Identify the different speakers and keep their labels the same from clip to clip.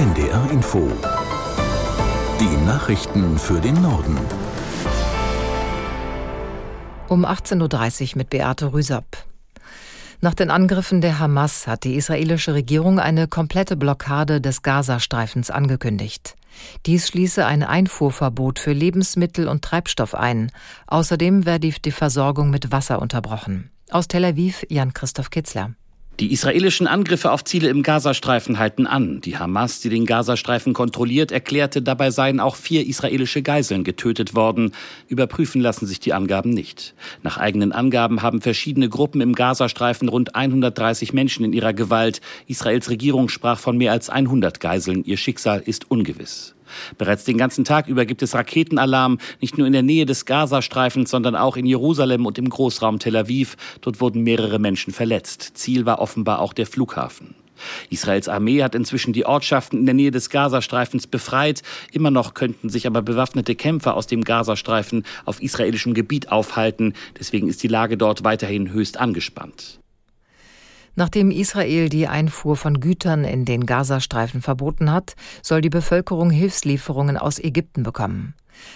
Speaker 1: NDR Info. Die Nachrichten für den Norden.
Speaker 2: Um 18.30 Uhr mit Beate Rüsapp. Nach den Angriffen der Hamas hat die israelische Regierung eine komplette Blockade des Gazastreifens angekündigt. Dies schließe ein Einfuhrverbot für Lebensmittel und Treibstoff ein. Außerdem werde die Versorgung mit Wasser unterbrochen. Aus Tel Aviv Jan-Christoph Kitzler.
Speaker 3: Die israelischen Angriffe auf Ziele im Gazastreifen halten an. Die Hamas, die den Gazastreifen kontrolliert, erklärte, dabei seien auch vier israelische Geiseln getötet worden. Überprüfen lassen sich die Angaben nicht. Nach eigenen Angaben haben verschiedene Gruppen im Gazastreifen rund 130 Menschen in ihrer Gewalt. Israels Regierung sprach von mehr als 100 Geiseln. Ihr Schicksal ist ungewiss. Bereits den ganzen Tag über gibt es Raketenalarm, nicht nur in der Nähe des Gazastreifens, sondern auch in Jerusalem und im Großraum Tel Aviv. Dort wurden mehrere Menschen verletzt. Ziel war offenbar auch der Flughafen. Israels Armee hat inzwischen die Ortschaften in der Nähe des Gazastreifens befreit. Immer noch könnten sich aber bewaffnete Kämpfer aus dem Gazastreifen auf israelischem Gebiet aufhalten. Deswegen ist die Lage dort weiterhin höchst angespannt.
Speaker 2: Nachdem Israel die Einfuhr von Gütern in den Gazastreifen verboten hat, soll die Bevölkerung Hilfslieferungen aus Ägypten bekommen.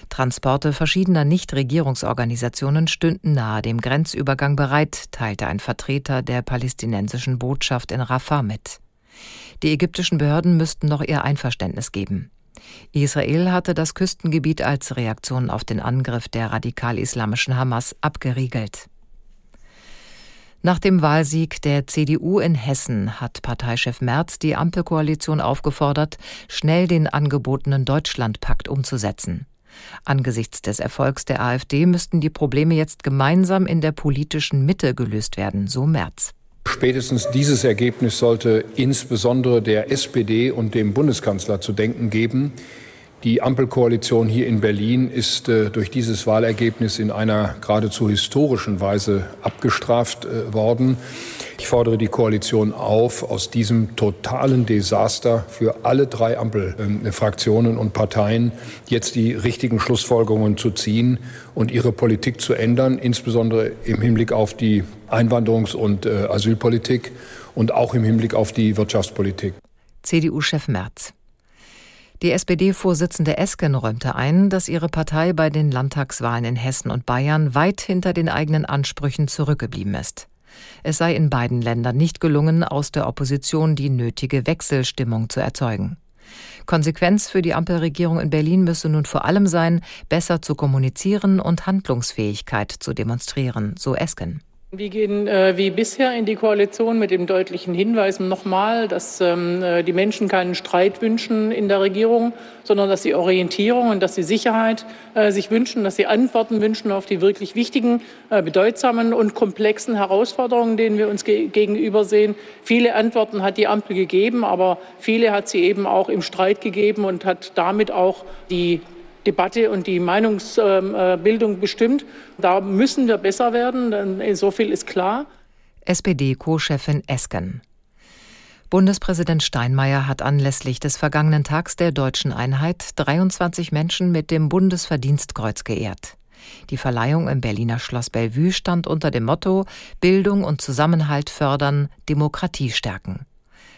Speaker 2: Transporte verschiedener Nichtregierungsorganisationen stünden nahe dem Grenzübergang bereit, teilte ein Vertreter der palästinensischen Botschaft in Rafah mit. Die ägyptischen Behörden müssten noch ihr Einverständnis geben. Israel hatte das Küstengebiet als Reaktion auf den Angriff der radikal-islamischen Hamas abgeriegelt. Nach dem Wahlsieg der CDU in Hessen hat Parteichef Merz die Ampelkoalition aufgefordert, schnell den angebotenen Deutschlandpakt umzusetzen. Angesichts des Erfolgs der AfD müssten die Probleme jetzt gemeinsam in der politischen Mitte gelöst werden, so Merz.
Speaker 4: Spätestens dieses Ergebnis sollte insbesondere der SPD und dem Bundeskanzler zu denken geben. Die Ampelkoalition hier in Berlin ist äh, durch dieses Wahlergebnis in einer geradezu historischen Weise abgestraft äh, worden. Ich fordere die Koalition auf, aus diesem totalen Desaster für alle drei Ampelfraktionen äh, und Parteien jetzt die richtigen Schlussfolgerungen zu ziehen und ihre Politik zu ändern, insbesondere im Hinblick auf die Einwanderungs- und äh, Asylpolitik und auch im Hinblick auf die Wirtschaftspolitik.
Speaker 2: CDU-Chef Merz. Die SPD-Vorsitzende Esken räumte ein, dass ihre Partei bei den Landtagswahlen in Hessen und Bayern weit hinter den eigenen Ansprüchen zurückgeblieben ist. Es sei in beiden Ländern nicht gelungen, aus der Opposition die nötige Wechselstimmung zu erzeugen. Konsequenz für die Ampelregierung in Berlin müsse nun vor allem sein, besser zu kommunizieren und Handlungsfähigkeit zu demonstrieren, so Esken.
Speaker 5: Wir gehen äh, wie bisher in die Koalition mit dem deutlichen Hinweis nochmal, dass ähm, äh, die Menschen keinen Streit wünschen in der Regierung, sondern dass sie Orientierung und dass sie Sicherheit äh, sich wünschen, dass sie Antworten wünschen auf die wirklich wichtigen, äh, bedeutsamen und komplexen Herausforderungen, denen wir uns ge gegenüber sehen. Viele Antworten hat die Ampel gegeben, aber viele hat sie eben auch im Streit gegeben und hat damit auch die Debatte und die Meinungsbildung bestimmt. Da müssen wir besser werden, so viel ist klar.
Speaker 2: SPD-Co-Chefin Esken. Bundespräsident Steinmeier hat anlässlich des vergangenen Tags der deutschen Einheit 23 Menschen mit dem Bundesverdienstkreuz geehrt. Die Verleihung im Berliner Schloss Bellevue stand unter dem Motto Bildung und Zusammenhalt fördern, Demokratie stärken.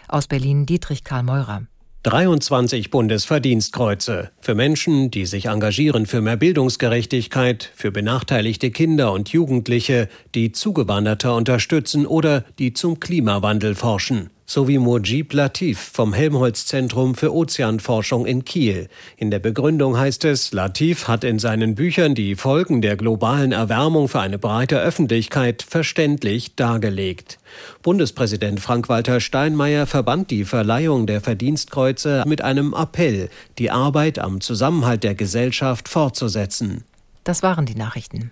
Speaker 2: Aus Berlin Dietrich Karl Meurer.
Speaker 6: 23 Bundesverdienstkreuze. Für Menschen, die sich engagieren für mehr Bildungsgerechtigkeit, für benachteiligte Kinder und Jugendliche, die Zugewanderte unterstützen oder die zum Klimawandel forschen sowie Mujib Latif vom Helmholtz-Zentrum für Ozeanforschung in Kiel. In der Begründung heißt es, Latif hat in seinen Büchern die Folgen der globalen Erwärmung für eine breite Öffentlichkeit verständlich dargelegt. Bundespräsident Frank-Walter Steinmeier verband die Verleihung der Verdienstkreuze mit einem Appell, die Arbeit am Zusammenhalt der Gesellschaft fortzusetzen.
Speaker 2: Das waren die Nachrichten.